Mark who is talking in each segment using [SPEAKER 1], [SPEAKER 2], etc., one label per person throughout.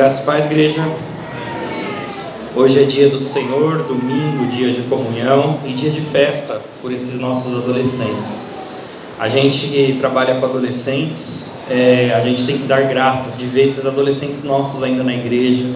[SPEAKER 1] Graças e paz, igreja. Hoje é dia do Senhor, domingo, dia de comunhão e dia de festa por esses nossos adolescentes. A gente que trabalha com adolescentes, é, a gente tem que dar graças de ver esses adolescentes nossos ainda na igreja,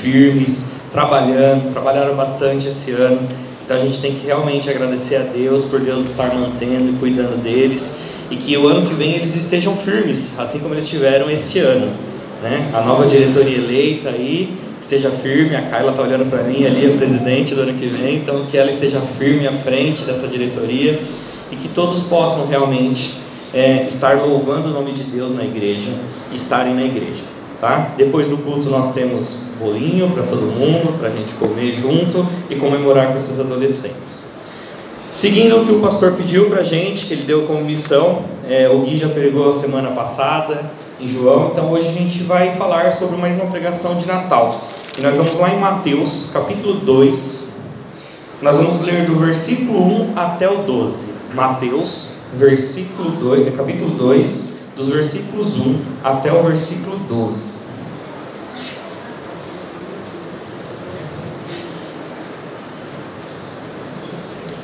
[SPEAKER 1] firmes, trabalhando, trabalharam bastante esse ano. Então a gente tem que realmente agradecer a Deus por Deus estar mantendo e cuidando deles e que o ano que vem eles estejam firmes, assim como eles estiveram esse ano né? A nova diretoria eleita aí esteja firme. A Carla está olhando para mim ali, a presidente do ano que vem, então que ela esteja firme à frente dessa diretoria e que todos possam realmente é, estar louvando o nome de Deus na igreja estarem na igreja. Tá? Depois do culto nós temos bolinho para todo mundo, para a gente comer junto e comemorar com esses adolescentes. Seguindo o que o pastor pediu para a gente, que ele deu como missão, é, o Gui já pregou a semana passada, em João. Então hoje a gente vai falar sobre mais uma pregação de Natal. E nós vamos lá em Mateus, capítulo 2. Nós vamos ler do versículo 1 até o 12. Mateus, versículo 2, é capítulo 2, dos versículos 1 até o versículo 12.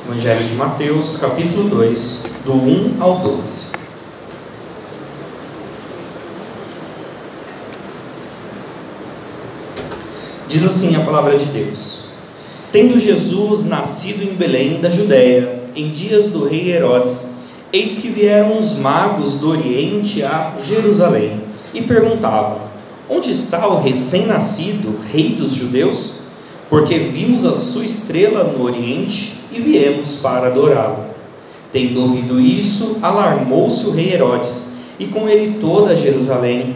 [SPEAKER 1] Evangelho de Mateus, capítulo 2, do 1 ao 12. Diz assim a palavra de Deus: Tendo Jesus nascido em Belém da Judéia, em dias do rei Herodes, eis que vieram os magos do Oriente a Jerusalém e perguntavam: Onde está o recém-nascido rei dos judeus? Porque vimos a sua estrela no Oriente e viemos para adorá-lo. Tendo ouvido isso, alarmou-se o rei Herodes e com ele toda Jerusalém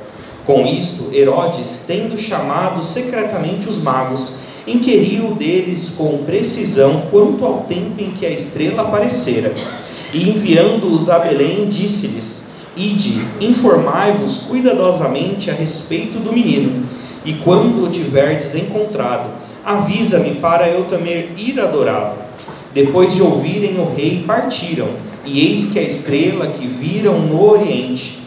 [SPEAKER 1] Com isto, Herodes, tendo chamado secretamente os magos, inquiriu deles com precisão quanto ao tempo em que a estrela aparecera. E enviando-os a Belém, disse-lhes: Ide, informai-vos cuidadosamente a respeito do menino, e quando o tiverdes encontrado, avisa-me para eu também ir adorá-lo. Depois de ouvirem o rei, partiram, e eis que a estrela que viram no oriente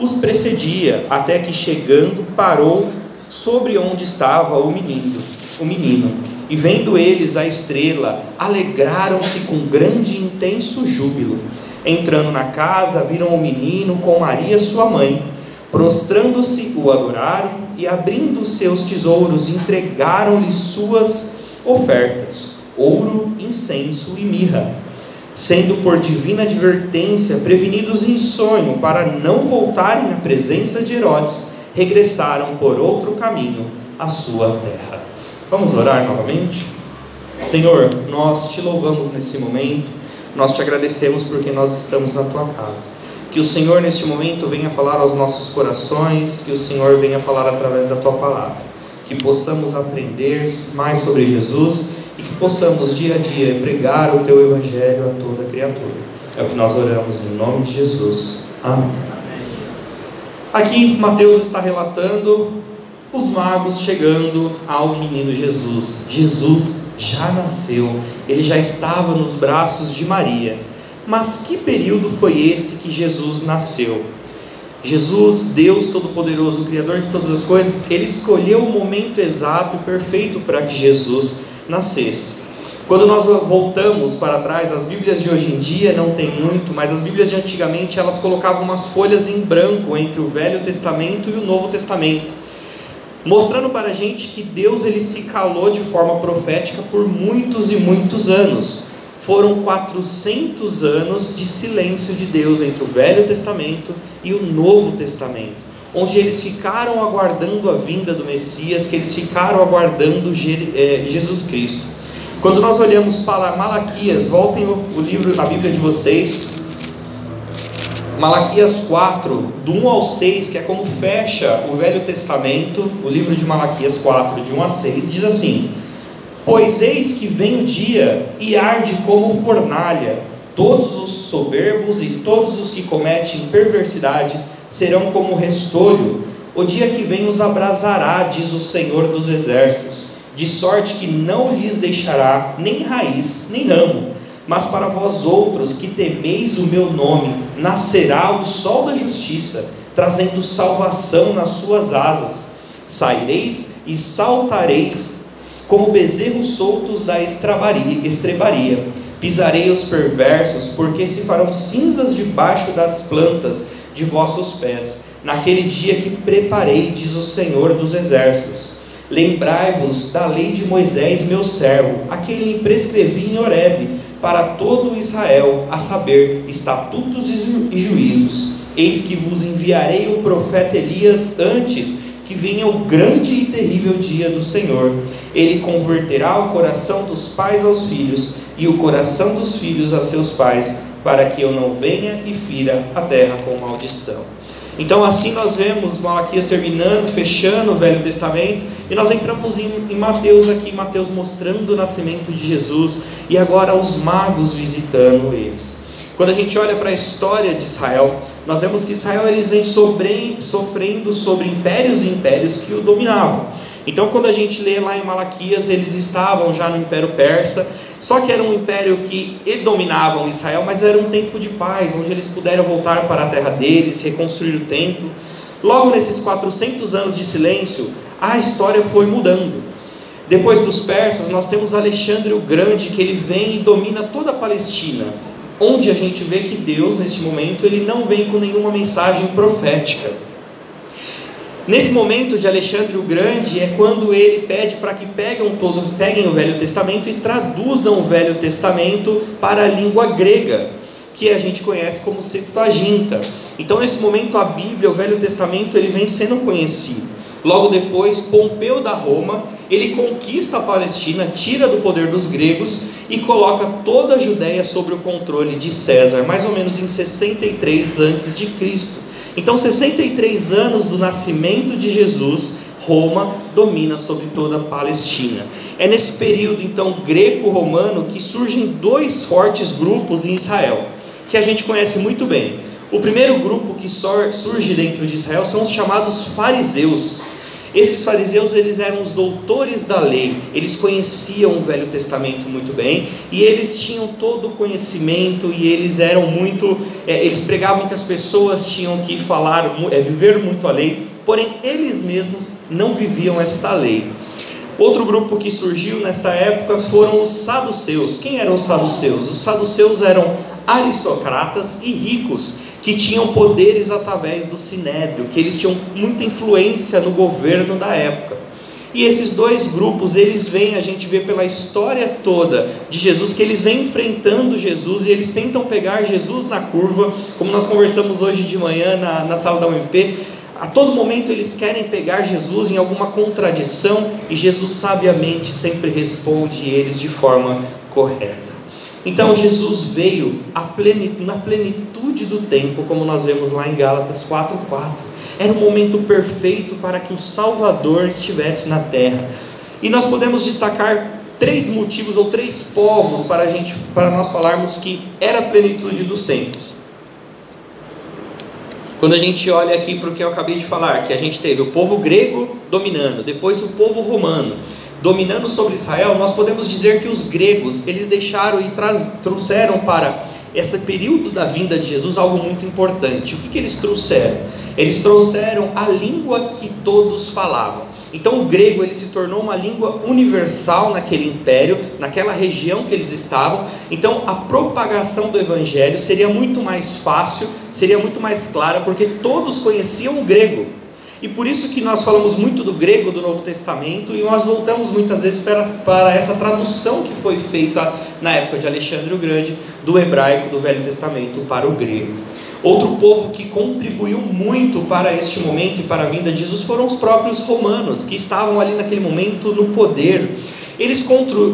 [SPEAKER 1] os precedia, até que chegando parou sobre onde estava o menino, o menino. E vendo eles a estrela, alegraram-se com grande e intenso júbilo. Entrando na casa, viram o menino com Maria, sua mãe. Prostrando-se, o adoraram e, abrindo seus tesouros, entregaram-lhe suas ofertas: ouro, incenso e mirra sendo por divina advertência prevenidos em sonho para não voltarem à presença de Herodes, regressaram por outro caminho à sua terra. Vamos orar novamente? Senhor, nós te louvamos nesse momento, nós te agradecemos porque nós estamos na tua casa. Que o Senhor neste momento venha falar aos nossos corações, que o Senhor venha falar através da tua palavra, que possamos aprender mais sobre Jesus e que possamos dia a dia pregar o teu evangelho a toda criatura. É o que nós oramos em nome de Jesus. Amém. Aqui Mateus está relatando os magos chegando ao menino Jesus. Jesus já nasceu, ele já estava nos braços de Maria. Mas que período foi esse que Jesus nasceu? Jesus, Deus Todo-Poderoso, Criador de todas as coisas, ele escolheu o momento exato e perfeito para que Jesus nascesse. Quando nós voltamos para trás, as Bíblias de hoje em dia não tem muito, mas as Bíblias de antigamente elas colocavam umas folhas em branco entre o Velho Testamento e o Novo Testamento, mostrando para a gente que Deus ele se calou de forma profética por muitos e muitos anos. Foram 400 anos de silêncio de Deus entre o Velho Testamento e o Novo Testamento onde eles ficaram aguardando a vinda do Messias, que eles ficaram aguardando é, Jesus Cristo. Quando nós olhamos para Malaquias, voltem o livro, a Bíblia de vocês, Malaquias 4, do 1 ao 6, que é como fecha o Velho Testamento, o livro de Malaquias 4, de 1 a 6, diz assim: Pois eis que vem o dia e arde como fornalha, todos os soberbos e todos os que cometem perversidade serão como restolho, o dia que vem os abrasará, diz o Senhor dos Exércitos, de sorte que não lhes deixará nem raiz, nem ramo mas para vós outros que temeis o meu nome, nascerá o sol da justiça, trazendo salvação nas suas asas. Saireis e saltareis como bezerros soltos da estrebaria. Pisarei os perversos, porque se farão cinzas debaixo das plantas de vossos pés, naquele dia que preparei, diz o Senhor dos Exércitos. Lembrai-vos da lei de Moisés, meu servo, a quem lhe prescrevi em Horebe para todo Israel, a saber, estatutos e juízos. Eis que vos enviarei o profeta Elias antes que venha o grande e terrível dia do Senhor. Ele converterá o coração dos pais aos filhos e o coração dos filhos a seus pais, para que eu não venha e fira a terra com maldição. Então, assim nós vemos Malaquias terminando, fechando o Velho Testamento, e nós entramos em, em Mateus aqui, Mateus mostrando o nascimento de Jesus, e agora os magos visitando eles. Quando a gente olha para a história de Israel, nós vemos que Israel eles vem sobre, sofrendo sobre impérios e impérios que o dominavam. Então, quando a gente lê lá em Malaquias, eles estavam já no Império Persa, só que era um império que dominavam Israel, mas era um tempo de paz, onde eles puderam voltar para a terra deles, reconstruir o templo. Logo nesses 400 anos de silêncio, a história foi mudando. Depois dos persas, nós temos Alexandre o Grande, que ele vem e domina toda a Palestina, onde a gente vê que Deus, neste momento, ele não vem com nenhuma mensagem profética Nesse momento de Alexandre o Grande é quando ele pede para que peguem, todo, peguem o Velho Testamento e traduzam o Velho Testamento para a língua grega, que a gente conhece como Septuaginta. Então, nesse momento, a Bíblia, o Velho Testamento, ele vem sendo conhecido. Logo depois, Pompeu da Roma, ele conquista a Palestina, tira do poder dos gregos e coloca toda a Judéia sob o controle de César, mais ou menos em 63 a.C. Então, 63 anos do nascimento de Jesus, Roma domina sobre toda a Palestina. É nesse período, então, greco-romano que surgem dois fortes grupos em Israel, que a gente conhece muito bem. O primeiro grupo que surge dentro de Israel são os chamados fariseus. Esses fariseus eles eram os doutores da lei, eles conheciam o Velho Testamento muito bem e eles tinham todo o conhecimento e eles eram muito, é, eles pregavam que as pessoas tinham que falar, é, viver muito a lei, porém eles mesmos não viviam esta lei. Outro grupo que surgiu nesta época foram os saduceus. Quem eram os saduceus? Os saduceus eram aristocratas e ricos que tinham poderes através do sinédrio, que eles tinham muita influência no governo da época. E esses dois grupos, eles vêm, a gente vê pela história toda de Jesus, que eles vêm enfrentando Jesus e eles tentam pegar Jesus na curva, como nós conversamos hoje de manhã na, na sala da UMP. A todo momento eles querem pegar Jesus em alguma contradição e Jesus sabiamente sempre responde eles de forma correta. Então Jesus veio plenitude, na plenitude do tempo, como nós vemos lá em Gálatas 4:4. Era o momento perfeito para que o Salvador estivesse na terra. E nós podemos destacar três motivos ou três povos para a gente, para nós falarmos que era a plenitude dos tempos. Quando a gente olha aqui para o que eu acabei de falar, que a gente teve o povo grego dominando, depois o povo romano, dominando sobre Israel, nós podemos dizer que os gregos, eles deixaram e trouxeram para esse período da vinda de Jesus algo muito importante. O que, que eles trouxeram? Eles trouxeram a língua que todos falavam. Então o grego ele se tornou uma língua universal naquele império, naquela região que eles estavam. Então a propagação do evangelho seria muito mais fácil, seria muito mais clara, porque todos conheciam o grego. E por isso que nós falamos muito do grego do Novo Testamento e nós voltamos muitas vezes para, para essa tradução que foi feita na época de Alexandre o Grande do hebraico do Velho Testamento para o grego. Outro povo que contribuiu muito para este momento e para a vinda de Jesus foram os próprios romanos, que estavam ali naquele momento no poder. Eles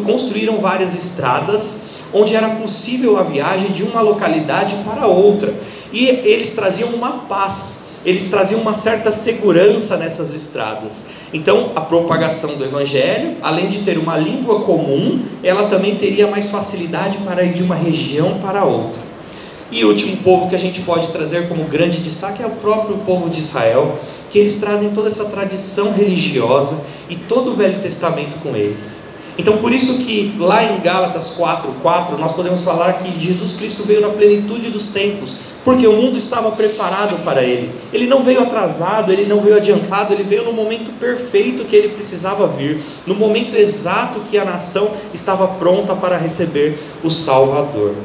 [SPEAKER 1] construíram várias estradas onde era possível a viagem de uma localidade para outra. E eles traziam uma paz, eles traziam uma certa segurança nessas estradas. Então, a propagação do Evangelho, além de ter uma língua comum, ela também teria mais facilidade para ir de uma região para outra. E o último povo que a gente pode trazer como grande destaque é o próprio povo de Israel, que eles trazem toda essa tradição religiosa e todo o Velho Testamento com eles. Então, por isso que lá em Gálatas 4:4 nós podemos falar que Jesus Cristo veio na plenitude dos tempos, porque o mundo estava preparado para ele. Ele não veio atrasado, ele não veio adiantado, ele veio no momento perfeito que ele precisava vir, no momento exato que a nação estava pronta para receber o Salvador.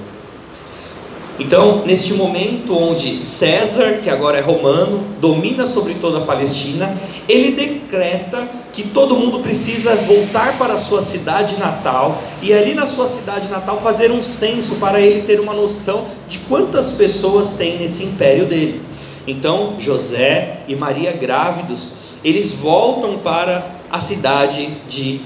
[SPEAKER 1] Então, neste momento onde César, que agora é romano, domina sobre toda a Palestina, ele decreta que todo mundo precisa voltar para a sua cidade natal e ali na sua cidade natal fazer um censo para ele ter uma noção de quantas pessoas tem nesse império dele. Então, José e Maria grávidos, eles voltam para a cidade de,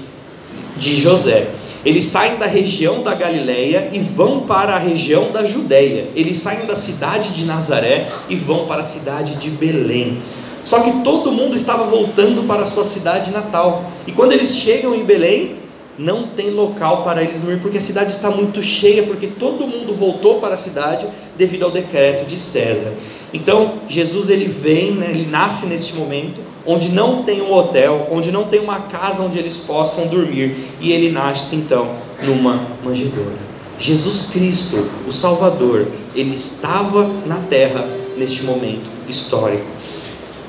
[SPEAKER 1] de José. Eles saem da região da Galileia e vão para a região da Judéia. Eles saem da cidade de Nazaré e vão para a cidade de Belém. Só que todo mundo estava voltando para a sua cidade natal. E quando eles chegam em Belém, não tem local para eles dormir, porque a cidade está muito cheia, porque todo mundo voltou para a cidade devido ao decreto de César. Então, Jesus ele vem, né, ele nasce neste momento, onde não tem um hotel, onde não tem uma casa onde eles possam dormir, e ele nasce então numa manjedoura. Jesus Cristo, o Salvador, ele estava na terra neste momento histórico.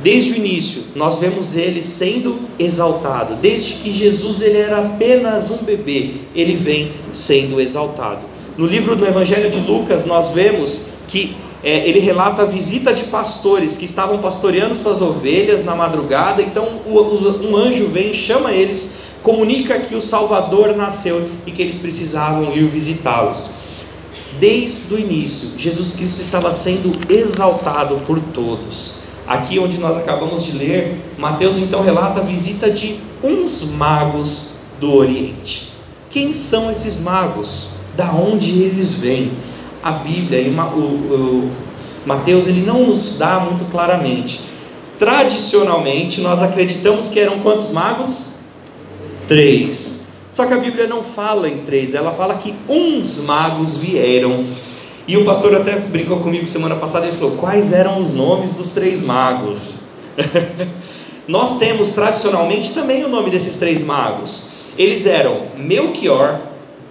[SPEAKER 1] Desde o início, nós vemos ele sendo exaltado. Desde que Jesus ele era apenas um bebê, ele vem sendo exaltado. No livro do Evangelho de Lucas, nós vemos que é, ele relata a visita de pastores que estavam pastoreando suas ovelhas na madrugada. Então um anjo vem, chama eles, comunica que o Salvador nasceu e que eles precisavam ir visitá-los. Desde o início, Jesus Cristo estava sendo exaltado por todos. Aqui onde nós acabamos de ler, Mateus então relata a visita de uns magos do Oriente. Quem são esses magos? Da onde eles vêm? A Bíblia e o, o Mateus ele não nos dá muito claramente. Tradicionalmente nós acreditamos que eram quantos magos? Três. Só que a Bíblia não fala em três, ela fala que uns magos vieram. E o pastor até brincou comigo semana passada e falou: quais eram os nomes dos três magos? nós temos tradicionalmente também o nome desses três magos. Eles eram Melchior,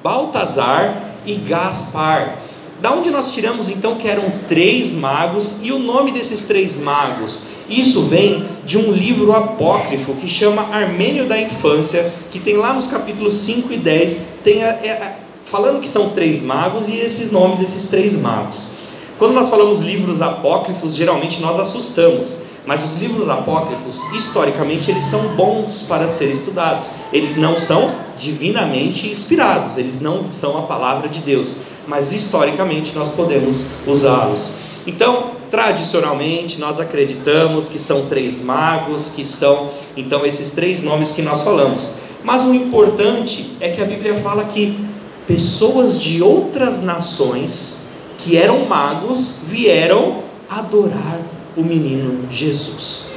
[SPEAKER 1] Baltazar e Gaspar. Da onde nós tiramos então que eram três magos e o nome desses três magos? Isso vem de um livro apócrifo que chama Armênio da Infância, que tem lá nos capítulos 5 e 10, tem a, a, falando que são três magos e esses nomes desses três magos. Quando nós falamos livros apócrifos, geralmente nós assustamos, mas os livros apócrifos, historicamente, eles são bons para ser estudados. Eles não são divinamente inspirados, eles não são a palavra de Deus mas historicamente nós podemos usá-los. Então, tradicionalmente, nós acreditamos que são três magos, que são então esses três nomes que nós falamos. Mas o importante é que a Bíblia fala que pessoas de outras nações que eram magos vieram adorar o menino Jesus.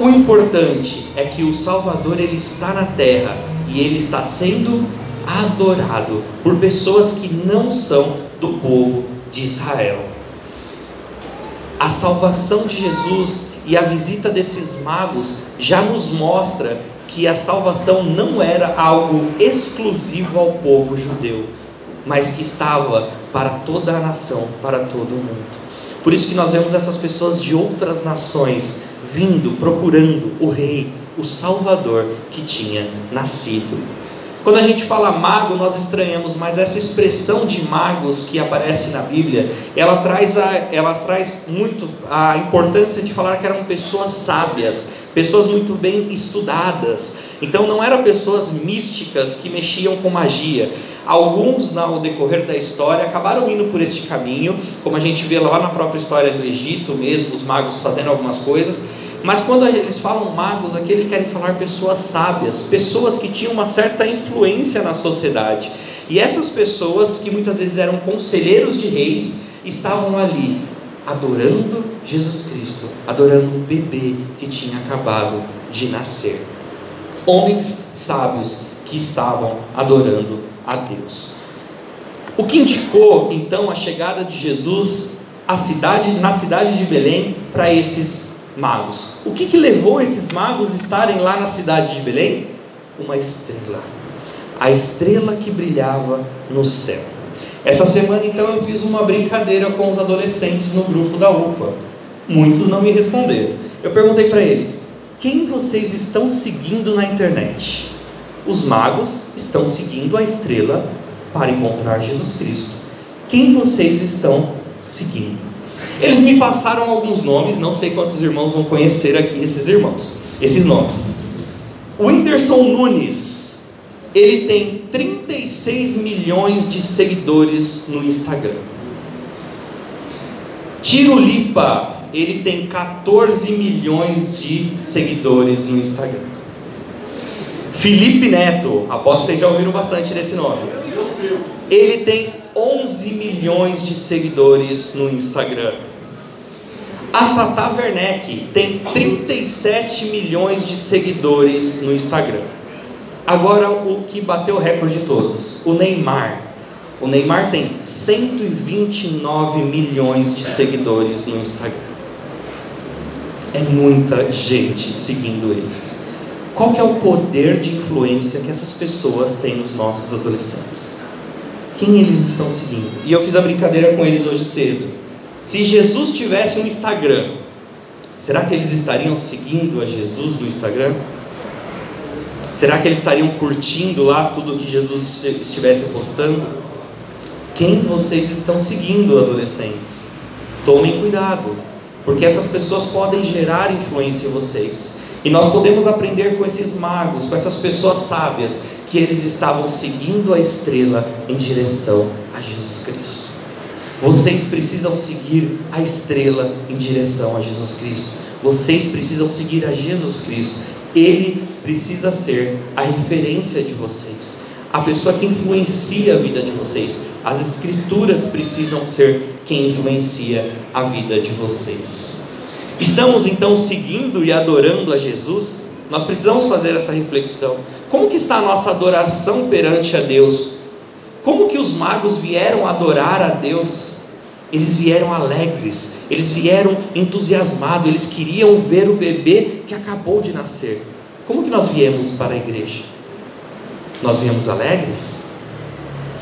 [SPEAKER 1] O importante é que o Salvador ele está na terra e ele está sendo adorado por pessoas que não são do povo de Israel. A salvação de Jesus e a visita desses magos já nos mostra que a salvação não era algo exclusivo ao povo judeu, mas que estava para toda a nação, para todo o mundo. Por isso que nós vemos essas pessoas de outras nações vindo, procurando o rei, o Salvador que tinha nascido. Quando a gente fala mago, nós estranhamos, mas essa expressão de magos que aparece na Bíblia, ela traz, a, ela traz muito a importância de falar que eram pessoas sábias, pessoas muito bem estudadas. Então não eram pessoas místicas que mexiam com magia. Alguns, no decorrer da história, acabaram indo por este caminho, como a gente vê lá na própria história do Egito mesmo, os magos fazendo algumas coisas mas quando eles falam magos, aqui eles querem falar pessoas sábias, pessoas que tinham uma certa influência na sociedade. E essas pessoas, que muitas vezes eram conselheiros de reis, estavam ali adorando Jesus Cristo, adorando um bebê que tinha acabado de nascer. Homens sábios que estavam adorando a Deus. O que indicou então a chegada de Jesus à cidade, na cidade de Belém para esses magos? O que, que levou esses magos a estarem lá na cidade de Belém? Uma estrela, a estrela que brilhava no céu. Essa semana então eu fiz uma brincadeira com os adolescentes no grupo da UPA. Muitos não me responderam. Eu perguntei para eles: quem vocês estão seguindo na internet? Os magos estão seguindo a estrela para encontrar Jesus Cristo. Quem vocês estão seguindo? Eles me passaram alguns nomes, não sei quantos irmãos vão conhecer aqui esses irmãos, esses nomes. O Whindersson Nunes, ele tem 36 milhões de seguidores no Instagram. Tirulipa, ele tem 14 milhões de seguidores no Instagram. Felipe Neto, aposto que vocês já ouviram bastante desse nome. Ele tem 11 milhões de seguidores no Instagram. A Tata Werneck tem 37 milhões de seguidores no Instagram. Agora o que bateu o recorde de todos, o Neymar. O Neymar tem 129 milhões de seguidores no Instagram. É muita gente seguindo eles. Qual que é o poder de influência que essas pessoas têm nos nossos adolescentes? Quem eles estão seguindo? E eu fiz a brincadeira com eles hoje cedo. Se Jesus tivesse um Instagram, será que eles estariam seguindo a Jesus no Instagram? Será que eles estariam curtindo lá tudo que Jesus estivesse postando? Quem vocês estão seguindo, adolescentes? Tomem cuidado, porque essas pessoas podem gerar influência em vocês. E nós podemos aprender com esses magos, com essas pessoas sábias, que eles estavam seguindo a estrela em direção a Jesus Cristo. Vocês precisam seguir a estrela em direção a Jesus Cristo. Vocês precisam seguir a Jesus Cristo. Ele precisa ser a referência de vocês, a pessoa que influencia a vida de vocês. As Escrituras precisam ser quem influencia a vida de vocês. Estamos então seguindo e adorando a Jesus? Nós precisamos fazer essa reflexão. Como que está a nossa adoração perante a Deus? Como que os magos vieram adorar a Deus? Eles vieram alegres, eles vieram entusiasmados, eles queriam ver o bebê que acabou de nascer. Como que nós viemos para a igreja? Nós viemos alegres?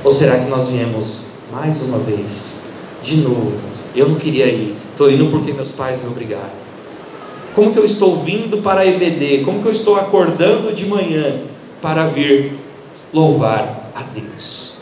[SPEAKER 1] Ou será que nós viemos mais uma vez, de novo? Eu não queria ir, Estou indo porque meus pais me obrigaram. Como que eu estou vindo para a EBD? Como que eu estou acordando de manhã para vir louvar a Deus?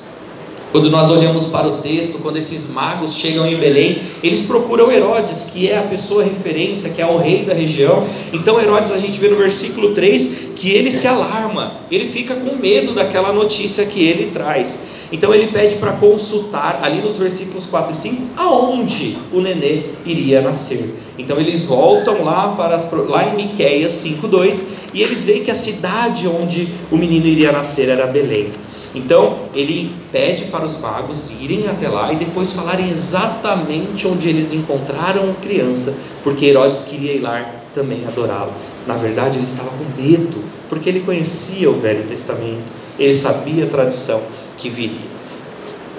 [SPEAKER 1] Quando nós olhamos para o texto, quando esses magos chegam em Belém, eles procuram Herodes, que é a pessoa referência, que é o rei da região. Então, Herodes, a gente vê no versículo 3 que ele se alarma, ele fica com medo daquela notícia que ele traz. Então ele pede para consultar, ali nos versículos 4 e 5, aonde o nenê iria nascer. Então eles voltam lá, para as, lá em Miqueias 5,2 e eles veem que a cidade onde o menino iria nascer era Belém. Então ele pede para os magos irem até lá e depois falarem exatamente onde eles encontraram a criança, porque Herodes queria ir lá também adorá-lo. Na verdade, ele estava com medo, porque ele conhecia o Velho Testamento, ele sabia a tradição que viria.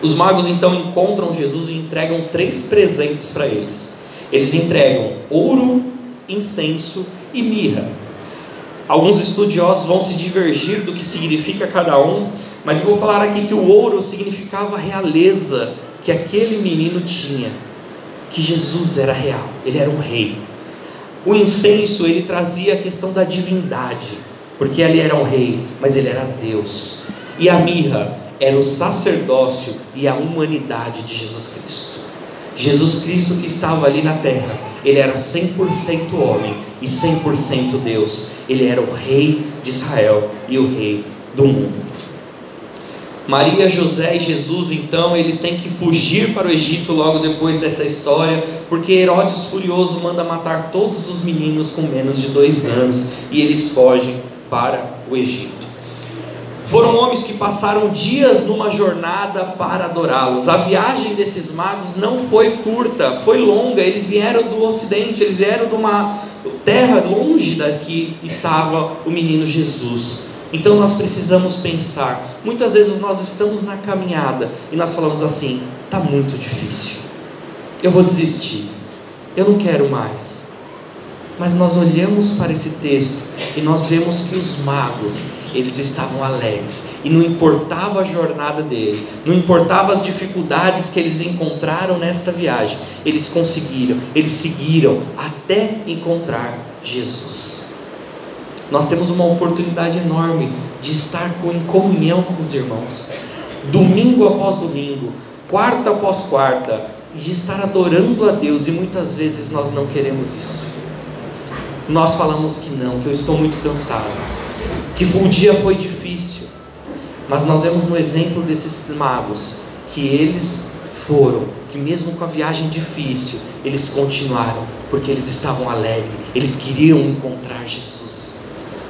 [SPEAKER 1] Os magos então encontram Jesus e entregam três presentes para eles. Eles entregam ouro, incenso e mirra. Alguns estudiosos vão se divergir do que significa cada um, mas eu vou falar aqui que o ouro significava a realeza que aquele menino tinha, que Jesus era real, ele era um rei. O incenso ele trazia a questão da divindade, porque ele era um rei, mas ele era Deus. E a mirra era o sacerdócio e a humanidade de Jesus Cristo. Jesus Cristo que estava ali na terra, ele era 100% homem e 100% Deus. Ele era o rei de Israel e o rei do mundo. Maria, José e Jesus, então, eles têm que fugir para o Egito logo depois dessa história, porque Herodes Furioso manda matar todos os meninos com menos de dois anos e eles fogem para o Egito. Foram homens que passaram dias numa jornada para adorá-los. A viagem desses magos não foi curta, foi longa. Eles vieram do ocidente, eles vieram de uma terra longe daqui estava o menino Jesus. Então nós precisamos pensar. Muitas vezes nós estamos na caminhada e nós falamos assim: está muito difícil, eu vou desistir, eu não quero mais. Mas nós olhamos para esse texto e nós vemos que os magos, eles estavam alegres, e não importava a jornada dele, não importava as dificuldades que eles encontraram nesta viagem, eles conseguiram, eles seguiram até encontrar Jesus. Nós temos uma oportunidade enorme de estar em comunhão com os irmãos, domingo após domingo, quarta após quarta, de estar adorando a Deus, e muitas vezes nós não queremos isso. Nós falamos que não, que eu estou muito cansado que o dia foi difícil, mas nós vemos no exemplo desses magos que eles foram, que mesmo com a viagem difícil, eles continuaram, porque eles estavam alegres, eles queriam encontrar Jesus.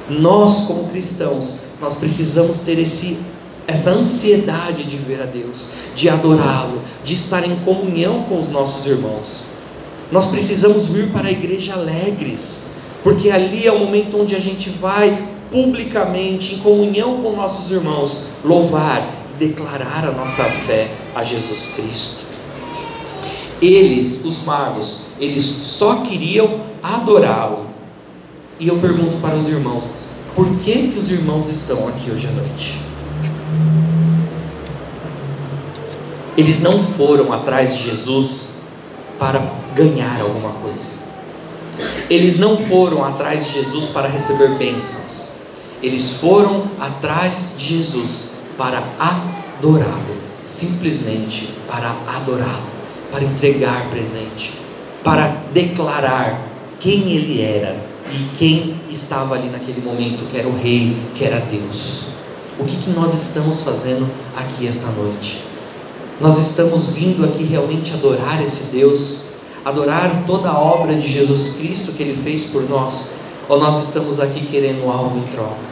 [SPEAKER 1] Nós, como cristãos, nós precisamos ter esse essa ansiedade de ver a Deus, de adorá-lo, de estar em comunhão com os nossos irmãos. Nós precisamos vir para a igreja alegres, porque ali é o momento onde a gente vai publicamente, em comunhão com nossos irmãos, louvar e declarar a nossa fé a Jesus Cristo. Eles, os magos, eles só queriam adorá-lo. E eu pergunto para os irmãos: por que, que os irmãos estão aqui hoje à noite? Eles não foram atrás de Jesus para ganhar alguma coisa. Eles não foram atrás de Jesus para receber bênçãos. Eles foram atrás de Jesus para adorá-lo, simplesmente para adorá-lo, para entregar presente, para declarar quem ele era e quem estava ali naquele momento, que era o rei, que era Deus. O que, que nós estamos fazendo aqui esta noite? Nós estamos vindo aqui realmente adorar esse Deus, adorar toda a obra de Jesus Cristo que Ele fez por nós, ou nós estamos aqui querendo algo em troca?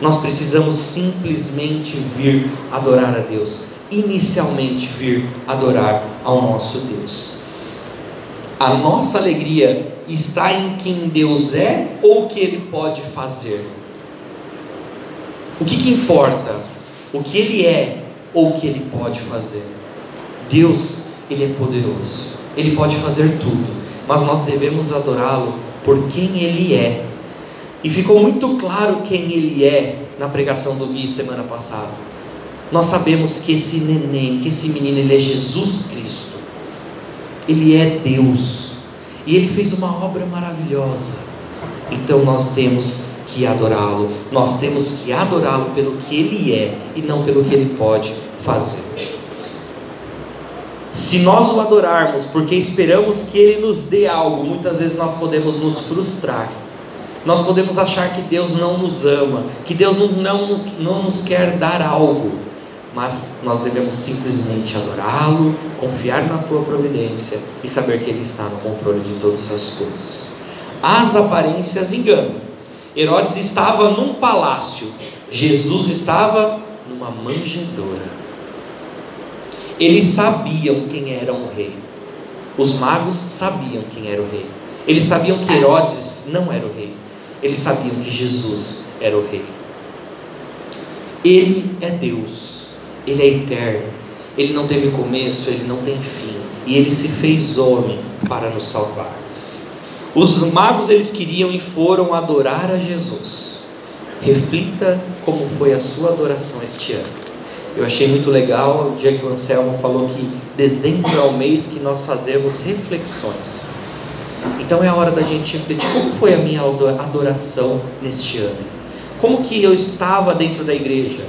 [SPEAKER 1] Nós precisamos simplesmente vir adorar a Deus, inicialmente vir adorar ao nosso Deus. A nossa alegria está em quem Deus é ou o que Ele pode fazer? O que, que importa? O que Ele é ou o que Ele pode fazer? Deus, Ele é poderoso, Ele pode fazer tudo, mas nós devemos adorá-lo por quem Ele é e ficou muito claro quem ele é na pregação do Gui semana passada. Nós sabemos que esse neném, que esse menino, ele é Jesus Cristo. Ele é Deus. E ele fez uma obra maravilhosa. Então nós temos que adorá-lo. Nós temos que adorá-lo pelo que ele é e não pelo que ele pode fazer. Se nós o adorarmos porque esperamos que ele nos dê algo, muitas vezes nós podemos nos frustrar nós podemos achar que Deus não nos ama, que Deus não, não, não nos quer dar algo, mas nós devemos simplesmente adorá-lo, confiar na tua providência e saber que Ele está no controle de todas as coisas. As aparências enganam. Herodes estava num palácio, Jesus estava numa manjedoura. Eles sabiam quem era o rei. Os magos sabiam quem era o rei. Eles sabiam que Herodes não era o rei. Eles sabiam que Jesus era o Rei. Ele é Deus, Ele é eterno, Ele não teve começo, Ele não tem fim, e Ele se fez homem para nos salvar. Os magos eles queriam e foram adorar a Jesus. Reflita como foi a sua adoração este ano. Eu achei muito legal o dia que o Anselmo falou que dezembro é o mês que nós fazemos reflexões. Então é a hora da gente refletir como foi a minha adoração neste ano. Como que eu estava dentro da igreja?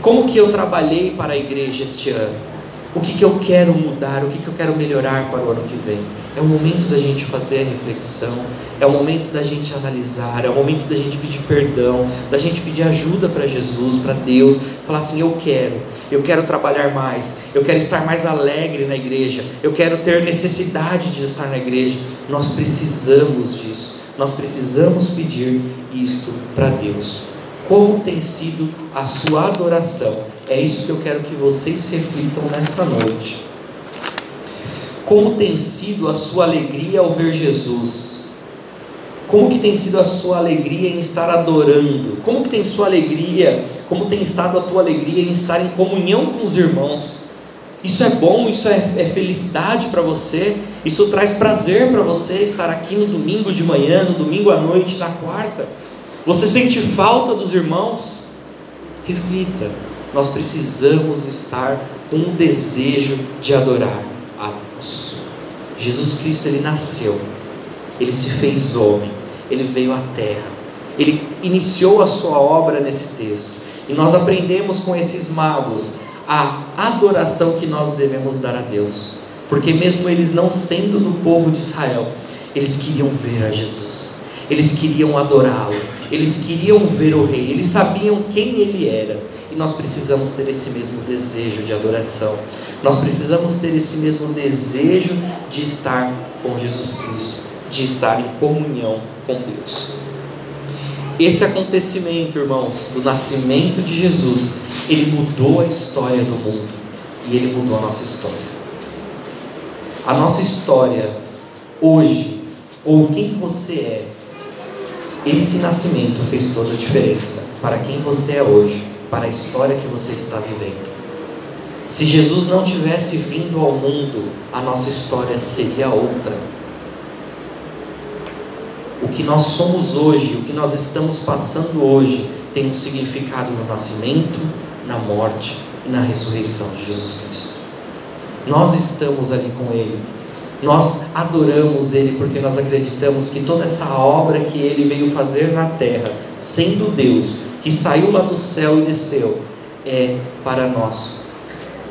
[SPEAKER 1] Como que eu trabalhei para a igreja este ano? O que, que eu quero mudar? O que, que eu quero melhorar para o ano que vem? É o momento da gente fazer a reflexão, é o momento da gente analisar, é o momento da gente pedir perdão, da gente pedir ajuda para Jesus, para Deus, falar assim: eu quero, eu quero trabalhar mais, eu quero estar mais alegre na igreja, eu quero ter necessidade de estar na igreja. Nós precisamos disso, nós precisamos pedir isto para Deus. Como tem sido a sua adoração? É isso que eu quero que vocês reflitam nessa noite. Como tem sido a sua alegria ao ver Jesus? Como que tem sido a sua alegria em estar adorando? Como que tem sua alegria? Como tem estado a tua alegria em estar em comunhão com os irmãos? Isso é bom, isso é, é felicidade para você, isso traz prazer para você estar aqui no domingo de manhã, no domingo à noite, na quarta. Você sente falta dos irmãos? Reflita, nós precisamos estar com um desejo de adorar a Deus. Jesus Cristo, ele nasceu, ele se fez homem, ele veio à terra, ele iniciou a sua obra nesse texto. E nós aprendemos com esses magos a adoração que nós devemos dar a Deus, porque mesmo eles não sendo do povo de Israel, eles queriam ver a Jesus, eles queriam adorá-lo, eles queriam ver o Rei, eles sabiam quem ele era, e nós precisamos ter esse mesmo desejo de adoração, nós precisamos ter esse mesmo desejo de estar com Jesus Cristo, de estar em comunhão com Deus. Esse acontecimento, irmãos, do nascimento de Jesus, ele mudou a história do mundo e ele mudou a nossa história. A nossa história hoje, ou quem você é, esse nascimento fez toda a diferença para quem você é hoje, para a história que você está vivendo. Se Jesus não tivesse vindo ao mundo, a nossa história seria outra o que nós somos hoje, o que nós estamos passando hoje, tem um significado no nascimento, na morte e na ressurreição de Jesus Cristo. Nós estamos ali com Ele, nós adoramos Ele porque nós acreditamos que toda essa obra que Ele veio fazer na terra, sendo Deus, que saiu lá do céu e desceu, é para nosso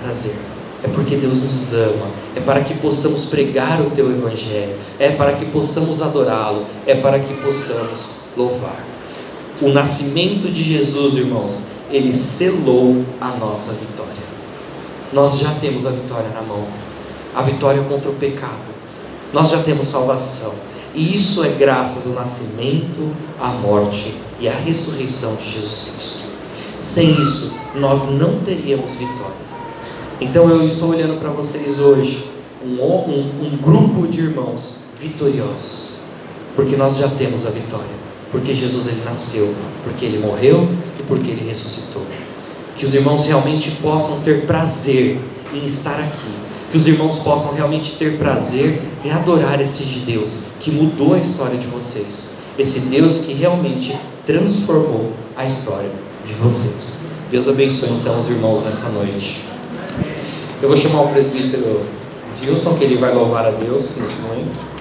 [SPEAKER 1] prazer é porque Deus nos ama, é para que possamos pregar o teu evangelho, é para que possamos adorá-lo, é para que possamos louvar. O nascimento de Jesus, irmãos, ele selou a nossa vitória. Nós já temos a vitória na mão, a vitória contra o pecado. Nós já temos salvação. E isso é graças ao nascimento, à morte e à ressurreição de Jesus Cristo. Sem isso, nós não teríamos vitória. Então eu estou olhando para vocês hoje, um, um, um grupo de irmãos vitoriosos, porque nós já temos a vitória, porque Jesus ele nasceu, porque ele morreu e porque ele ressuscitou. Que os irmãos realmente possam ter prazer em estar aqui, que os irmãos possam realmente ter prazer em adorar esse Deus que mudou a história de vocês, esse Deus que realmente transformou a história de vocês. Deus abençoe então os irmãos nessa noite. Eu vou chamar o presbítero Gilson, que ele vai louvar a Deus nesse momento.